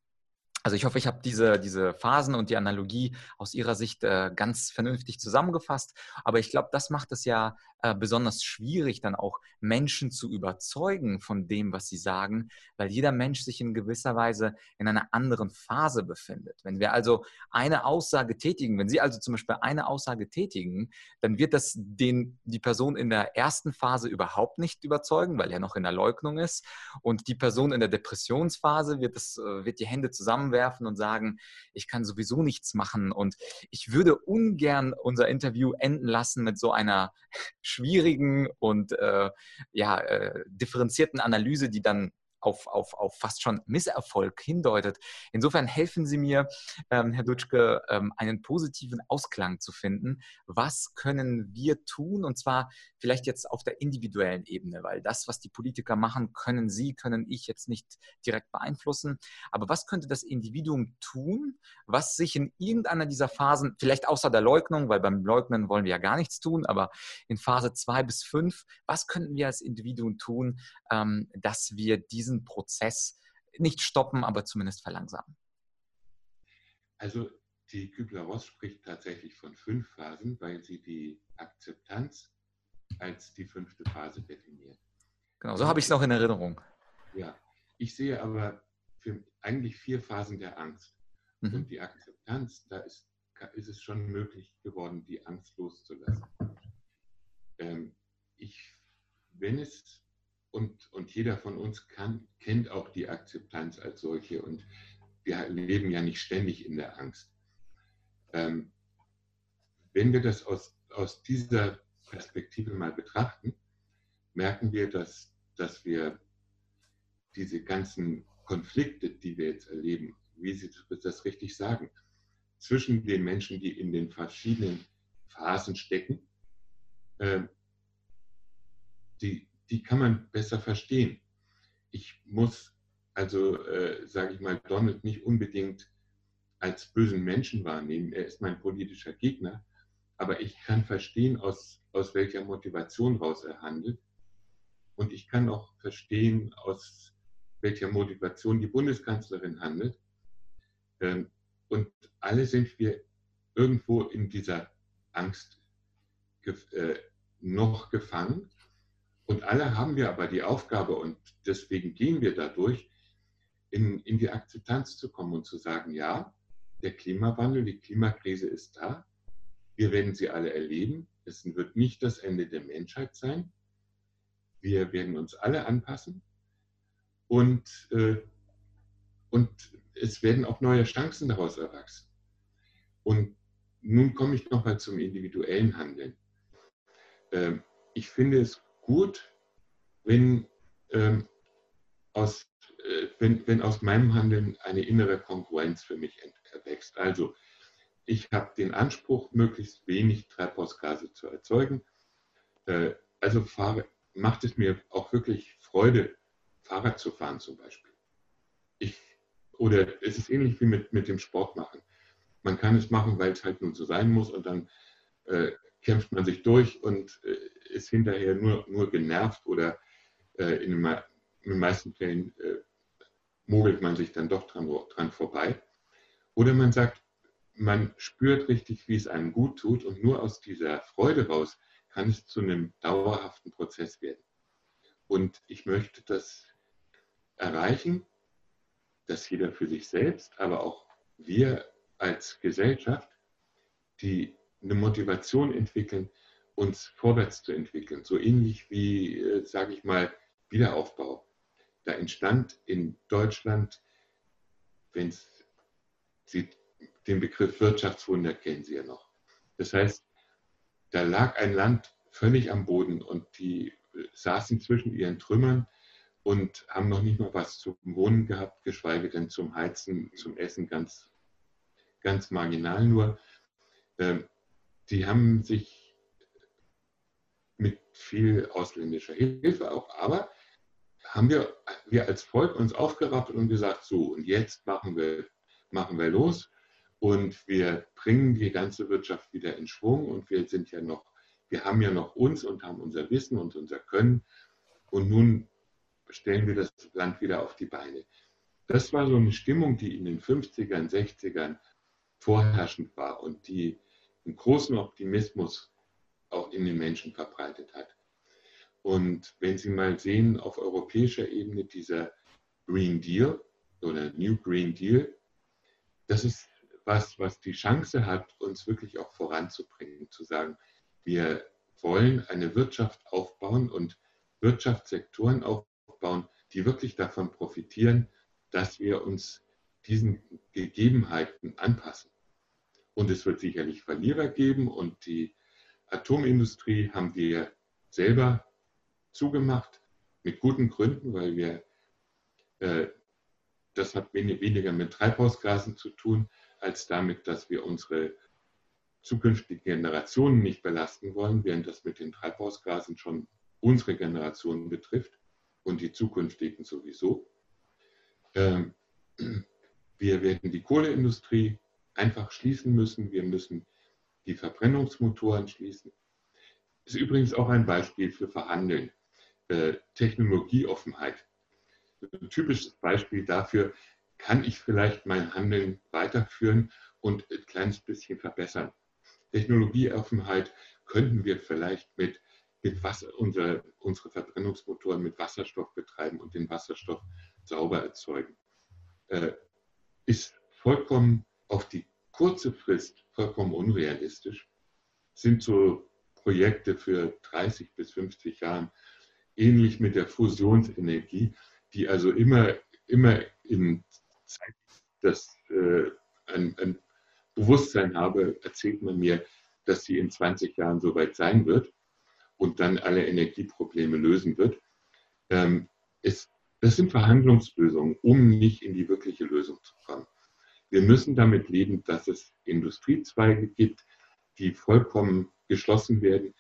also ich hoffe, ich habe diese, diese Phasen und die Analogie aus Ihrer Sicht äh, ganz vernünftig zusammengefasst. Aber ich glaube, das macht es ja äh, besonders schwierig, dann auch Menschen zu überzeugen von dem, was sie sagen, weil jeder Mensch sich in gewisser Weise in einer anderen Phase befindet. Wenn wir also eine Aussage tätigen, wenn Sie also zum Beispiel eine Aussage tätigen, dann wird das den, die Person in der ersten Phase überhaupt nicht überzeugen, weil er noch in der Leugnung ist. Und die Person in der Depressionsphase wird, das, äh, wird die Hände zusammenwerfen und sagen, ich kann sowieso nichts machen. Und ich würde ungern unser Interview enden lassen mit so einer schwierigen und äh, ja, äh, differenzierten Analyse, die dann auf, auf, auf fast schon Misserfolg hindeutet. Insofern helfen Sie mir, ähm, Herr Dutschke, ähm, einen positiven Ausklang zu finden. Was können wir tun? Und zwar vielleicht jetzt auf der individuellen Ebene, weil das, was die Politiker machen, können Sie, können ich jetzt nicht direkt beeinflussen. Aber was könnte das Individuum tun, was sich in irgendeiner dieser Phasen, vielleicht außer der Leugnung, weil beim Leugnen wollen wir ja gar nichts tun, aber in Phase zwei bis fünf, was könnten wir als Individuum tun, ähm, dass wir diesen diesen Prozess nicht stoppen, aber zumindest verlangsamen? Also die Kübler-Ross spricht tatsächlich von fünf Phasen, weil sie die Akzeptanz als die fünfte Phase definiert. Genau, so habe ich es noch in Erinnerung. Ja, ich sehe aber eigentlich vier Phasen der Angst. Mhm. Und die Akzeptanz, da ist, ist es schon möglich geworden, die Angst loszulassen. Ähm, ich, wenn es, und, und jeder von uns kann, kennt auch die Akzeptanz als solche und wir leben ja nicht ständig in der Angst. Ähm, wenn wir das aus, aus dieser Perspektive mal betrachten, merken wir, dass, dass wir diese ganzen Konflikte, die wir jetzt erleben, wie Sie das richtig sagen, zwischen den Menschen, die in den verschiedenen Phasen stecken, äh, die, die kann man besser verstehen. Ich muss also, äh, sage ich mal, Donald nicht unbedingt als bösen Menschen wahrnehmen. Er ist mein politischer Gegner. Aber ich kann verstehen, aus, aus welcher Motivation raus er handelt. Und ich kann auch verstehen, aus welcher Motivation die Bundeskanzlerin handelt. Ähm, und alle sind wir irgendwo in dieser Angst äh, noch gefangen. Und alle haben wir aber die Aufgabe, und deswegen gehen wir dadurch, in, in die Akzeptanz zu kommen und zu sagen, ja, der Klimawandel, die Klimakrise ist da. Wir werden sie alle erleben. Es wird nicht das Ende der Menschheit sein. Wir werden uns alle anpassen. Und, äh, und es werden auch neue Chancen daraus erwachsen. Und nun komme ich nochmal zum individuellen Handeln. Ähm, ich finde es gut, wenn, ähm, aus, äh, wenn, wenn aus meinem Handeln eine innere Kongruenz für mich erwächst. Also ich habe den Anspruch, möglichst wenig Treibhausgase zu erzeugen. Äh, also fahre, macht es mir auch wirklich Freude, Fahrrad zu fahren zum Beispiel. Ich, oder es ist ähnlich wie mit, mit dem Sport machen. Man kann es machen, weil es halt nun so sein muss und dann äh, kämpft man sich durch und äh, ist hinterher nur, nur genervt oder äh, in, den, in, den, meisten Fällen äh, mogelt man sich dann doch dran, dran vorbei. Oder man sagt, man spürt richtig, wie es einem gut tut und nur aus dieser Freude raus kann es zu einem dauerhaften Prozess werden. Und ich möchte das erreichen, dass jeder für sich selbst, aber auch wir als Gesellschaft, die eine Motivation entwickeln, uns vorwärts zu entwickeln. So ähnlich wie, äh, sage ich mal, Wiederaufbau. Da entstand in Deutschland, wenn Sie den Begriff Wirtschaftswunder kennen Sie ja noch. Das heißt, da lag ein Land völlig am Boden und die äh, saßen zwischen ihren Trümmern und haben noch nicht mal was zum Wohnen gehabt, geschweige denn zum Heizen, zum Essen ganz, ganz marginal nur. Ähm, die haben sich mit viel ausländischer Hilfe auch, aber haben wir, wir als Volk uns aufgerafft und gesagt, so, und jetzt machen wir, machen wir los und wir bringen die ganze Wirtschaft wieder in Schwung und wir sind ja noch, wir haben ja noch uns und haben unser Wissen und unser Können und nun stellen wir das Land wieder auf die Beine. Das war so eine Stimmung, die in den 50ern, 60ern vorherrschend war und die einen großen Optimismus auch in den Menschen verbreitet hat. Und wenn Sie mal sehen, auf europäischer Ebene dieser Green Deal oder New Green Deal, das ist was, was die Chance hat, uns wirklich auch voranzubringen, zu sagen, wir wollen eine Wirtschaft aufbauen und Wirtschaftssektoren aufbauen, die wirklich davon profitieren, dass wir uns diesen Gegebenheiten anpassen. Und es wird sicherlich Verlierer geben und die Atomindustrie haben wir selber zugemacht, mit guten Gründen, weil wir, äh, das hat weniger mit Treibhausgasen zu tun, als damit, dass wir unsere zukünftigen Generationen nicht belasten wollen, während das mit den Treibhausgasen schon unsere Generation betrifft und die zukünftigen sowieso. Ähm, wir werden die Kohleindustrie einfach schließen müssen. Wir müssen die Verbrennungsmotoren schließen. Ist übrigens auch ein Beispiel für Verhandeln. Äh, Technologieoffenheit. Ein typisches Beispiel dafür, kann ich vielleicht mein Handeln weiterführen und ein kleines bisschen verbessern. Technologieoffenheit könnten wir vielleicht mit, mit Wasser, unsere, unsere Verbrennungsmotoren mit Wasserstoff betreiben und den Wasserstoff sauber erzeugen. äh, ist vollkommen auf die kurze Frist vollkommen unrealistisch. Sind so Projekte für 30 bis 50 Jahren ähnlich mit der Fusionsenergie, die also immer, immer in Zeit, dass äh, ein, ein Bewusstsein habe, erzählt man mir, dass sie in 20 Jahren soweit sein wird und dann alle Energieprobleme lösen wird. Ähm, es, das sind Verhandlungslösungen, um nicht in die wirkliche Lösung zu kommen. Wir müssen damit leben, dass es Industriezweige gibt, die vollkommen geschlossen werden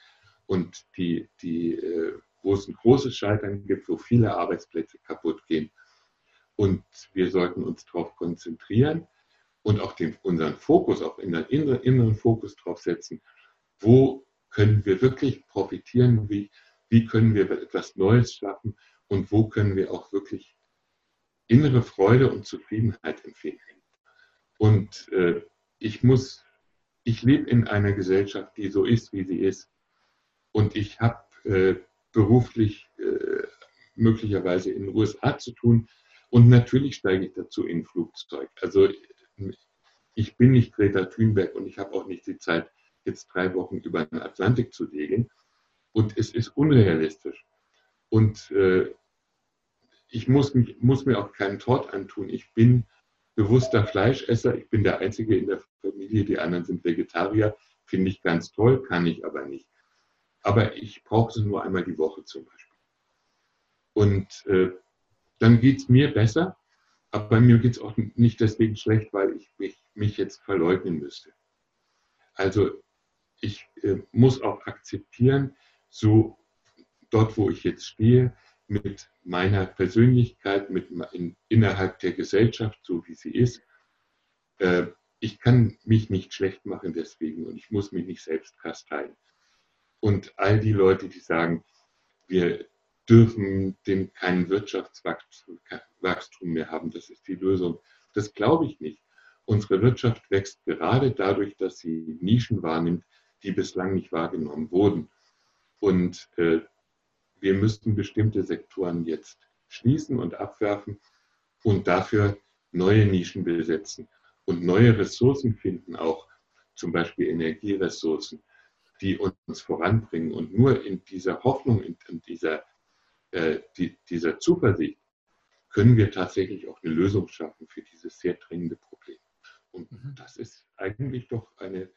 und die, die, äh, wo es ein großes Scheitern gibt, wo viele Arbeitsplätze kaputt gehen. Und wir sollten uns darauf konzentrieren und auch den, unseren Fokus, auch in den inneren, inneren Fokus drauf setzen, wo können wir wirklich profitieren, wie, wie können wir etwas Neues schaffen und wo können wir auch wirklich innere Freude und Zufriedenheit empfinden. Und äh, ich muss, ich lebe in einer Gesellschaft, die so ist, wie sie ist. Und ich habe äh, beruflich äh, möglicherweise in den USA zu tun. Und natürlich steige ich dazu in ein Flugzeug. Also ich bin nicht Greta Thunberg und ich habe auch nicht die Zeit, jetzt drei Wochen über den Atlantik zu segeln. Und es ist unrealistisch. Und äh, ich muss, mich, muss mir auch keinen Tort antun. Ich bin bewusster Fleischesser. Ich bin der Einzige in der Familie, die anderen sind Vegetarier. Finde ich ganz toll, kann ich aber nicht. Aber ich brauche sie nur einmal die Woche zum Beispiel. Und äh, dann geht es mir besser, aber mir geht es auch nicht deswegen schlecht, weil ich mich, mich jetzt verleugnen müsste. Also ich äh, muss auch akzeptieren, so dort, wo ich jetzt stehe, mit meiner Persönlichkeit, mit in, innerhalb der Gesellschaft, so wie sie ist. Äh, ich kann mich nicht schlecht machen deswegen und ich muss mich nicht selbst kasteien. Und all die Leute, die sagen, wir dürfen dem kein Wirtschaftswachstum mehr haben, das ist die Lösung, das glaube ich nicht. Unsere Wirtschaft wächst gerade dadurch, dass sie Nischen wahrnimmt, die bislang nicht wahrgenommen wurden. Und äh, wir müssten bestimmte Sektoren jetzt schließen und abwerfen und dafür neue Nischen besetzen und neue Ressourcen finden, auch zum Beispiel Energieressourcen, die uns voranbringen. Und nur in dieser Hoffnung, in, dieser, äh, die, dieser Zuversicht können wir tatsächlich auch eine Lösung schaffen für dieses sehr dringende Problem. Und mhm. das ist eigentlich doch eine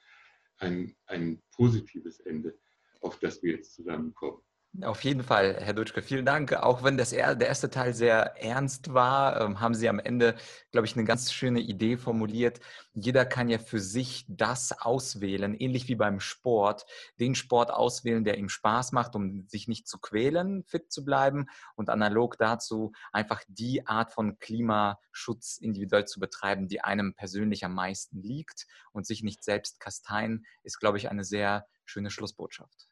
ein, ein positives Ende, auf das wir jetzt zusammenkommen. Auf jeden Fall, Herr Dutschke, vielen Dank. Auch wenn das der erste Teil sehr ernst war, ähm, haben Sie am Ende, glaube ich, eine ganz schöne Idee formuliert. Jeder kann ja für sich das auswählen, ähnlich wie beim Sport, den Sport auswählen, der ihm Spaß macht, um sich nicht zu quälen, fit zu bleiben und analog dazu einfach die Art von Klimaschutz individuell zu betreiben, die einem persönlich am meisten liegt und sich nicht selbst kasteien, ist, glaube ich, eine sehr schöne Schlussbotschaft.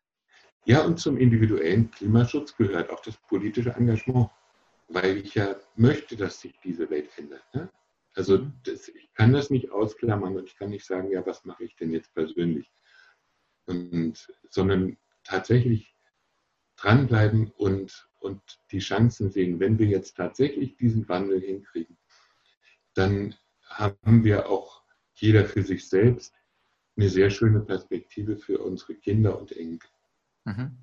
Ja, und zum individuellen Klimaschutz gehört auch das politische Engagement, weil ich ja möchte, dass sich diese Welt ändert. Ne? Also mhm. das, ich kann das nicht ausklammern und ich kann nicht sagen, ja, was mache ich denn jetzt persönlich, und, sondern tatsächlich dranbleiben und, und die Chancen sehen. Wenn wir jetzt tatsächlich diesen Wandel hinkriegen, dann haben wir auch jeder für sich selbst eine sehr schöne Perspektive für unsere Kinder und Enkel. Mhm.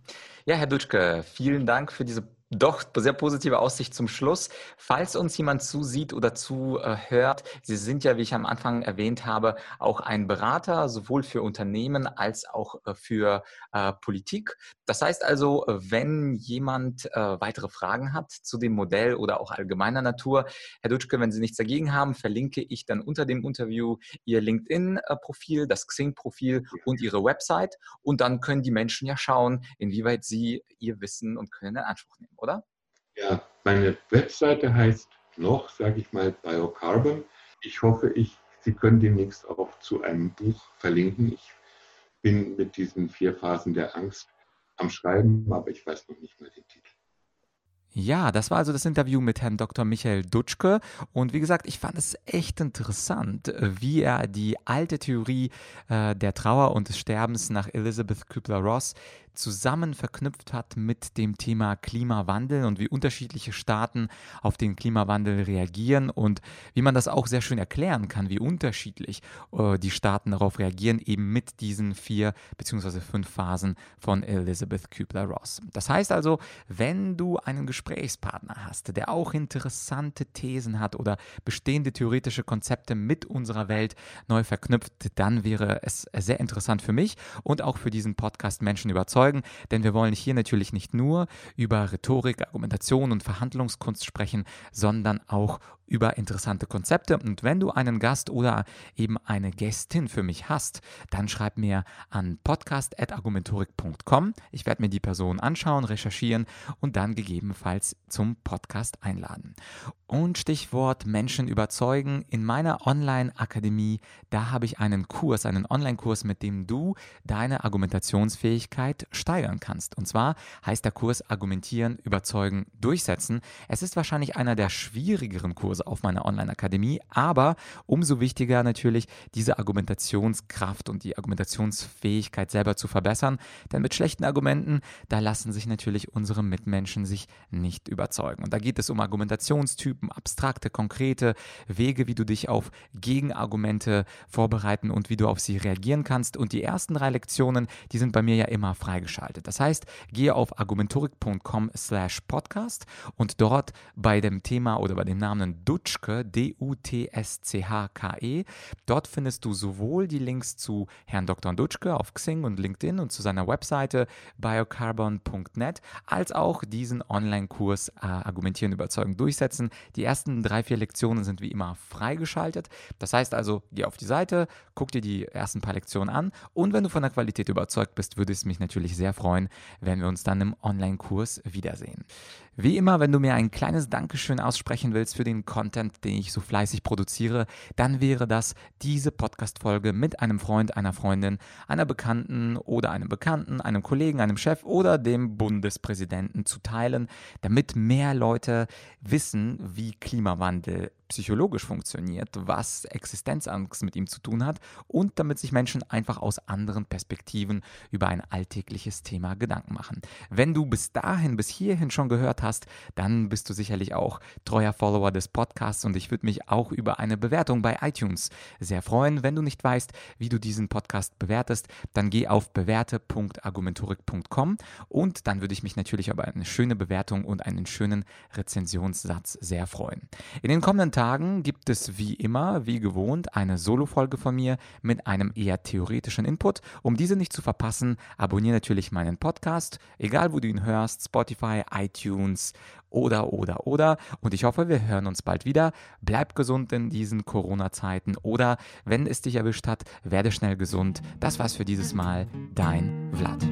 Ja, Herr Dutschke, vielen Dank für diese doch sehr positive Aussicht zum Schluss. Falls uns jemand zusieht oder zuhört, Sie sind ja, wie ich am Anfang erwähnt habe, auch ein Berater, sowohl für Unternehmen als auch äh, für äh, Politik. Das heißt also, wenn jemand äh, weitere Fragen hat zu dem Modell oder auch allgemeiner Natur, Herr Dutschke, wenn Sie nichts dagegen haben, verlinke ich dann unter dem Interview Ihr LinkedIn-Profil, das Xing-Profil und Ihre Website. Und dann können die Menschen ja schauen, inwieweit sie ihr Wissen und Können in Anspruch nehmen oder? Ja, meine Webseite heißt noch, sage ich mal, Biocarbon. Ich hoffe, ich, Sie können demnächst auch zu einem Buch verlinken. Ich bin mit diesen vier Phasen der Angst am Schreiben, aber ich weiß noch nicht mal den Titel. Ja, das war also das Interview mit Herrn Dr. Michael Dutschke. Und wie gesagt, ich fand es echt interessant, wie er die alte Theorie äh, der Trauer und des Sterbens nach Elizabeth Kübler-Ross zusammen verknüpft hat mit dem Thema Klimawandel und wie unterschiedliche Staaten auf den Klimawandel reagieren und wie man das auch sehr schön erklären kann, wie unterschiedlich äh, die Staaten darauf reagieren, eben mit diesen vier bzw. fünf Phasen von Elizabeth Kübler-Ross. Das heißt also, wenn du einen Gesprächspartner hast, der auch interessante Thesen hat oder bestehende theoretische Konzepte mit unserer Welt neu verknüpft, dann wäre es sehr interessant für mich und auch für diesen Podcast Menschen überzeugen, denn wir wollen hier natürlich nicht nur über Rhetorik, Argumentation und Verhandlungskunst sprechen, sondern auch über interessante Konzepte. Und wenn du einen Gast oder eben eine Gästin für mich hast, dann schreib mir an podcast.argumentorik.com. Ich werde mir die Person anschauen, recherchieren und dann gegebenenfalls zum Podcast einladen. Und Stichwort Menschen überzeugen. In meiner Online-Akademie, da habe ich einen Kurs, einen Online-Kurs, mit dem du deine Argumentationsfähigkeit steigern kannst. Und zwar heißt der Kurs Argumentieren, Überzeugen, Durchsetzen. Es ist wahrscheinlich einer der schwierigeren Kurse Kurse auf meiner Online-Akademie. Aber umso wichtiger natürlich, diese Argumentationskraft und die Argumentationsfähigkeit selber zu verbessern. Denn mit schlechten Argumenten, da lassen sich natürlich unsere Mitmenschen sich nicht überzeugen. Und da geht es um Argumentationstypen, abstrakte, konkrete Wege, wie du dich auf Gegenargumente vorbereiten und wie du auf sie reagieren kannst. Und die ersten drei Lektionen, die sind bei mir ja immer freigeschaltet. Das heißt, gehe auf argumentorik.com slash podcast und dort bei dem Thema oder bei dem Namen Dutschke, D-U-T-S-C-H-K-E. Dort findest du sowohl die Links zu Herrn Dr. Dutschke auf Xing und LinkedIn und zu seiner Webseite biocarbon.net, als auch diesen Online-Kurs äh, Argumentieren, Überzeugen, Durchsetzen. Die ersten drei, vier Lektionen sind wie immer freigeschaltet. Das heißt also, geh auf die Seite, guck dir die ersten paar Lektionen an und wenn du von der Qualität überzeugt bist, würde es mich natürlich sehr freuen, wenn wir uns dann im Online-Kurs wiedersehen. Wie immer, wenn du mir ein kleines Dankeschön aussprechen willst für den Content, den ich so fleißig produziere, dann wäre das diese Podcast-Folge mit einem Freund, einer Freundin, einer Bekannten oder einem Bekannten, einem Kollegen, einem Chef oder dem Bundespräsidenten zu teilen, damit mehr Leute wissen, wie Klimawandel psychologisch funktioniert, was Existenzangst mit ihm zu tun hat und damit sich Menschen einfach aus anderen Perspektiven über ein alltägliches Thema Gedanken machen. Wenn du bis dahin, bis hierhin schon gehört hast, dann bist du sicherlich auch treuer Follower des Podcasts und ich würde mich auch über eine Bewertung bei iTunes sehr freuen. Wenn du nicht weißt, wie du diesen Podcast bewertest, dann geh auf bewerte.argumentorik.com und dann würde ich mich natürlich über eine schöne Bewertung und einen schönen Rezensionssatz sehr freuen. In den kommenden Tagen gibt es wie immer, wie gewohnt, eine Solo-Folge von mir mit einem eher theoretischen Input. Um diese nicht zu verpassen, abonniere natürlich meinen Podcast, egal wo du ihn hörst, Spotify, iTunes oder, oder, oder. Und ich hoffe, wir hören uns bald wieder. Bleib gesund in diesen Corona-Zeiten oder wenn es dich erwischt hat, werde schnell gesund. Das war's für dieses Mal. Dein Vlad.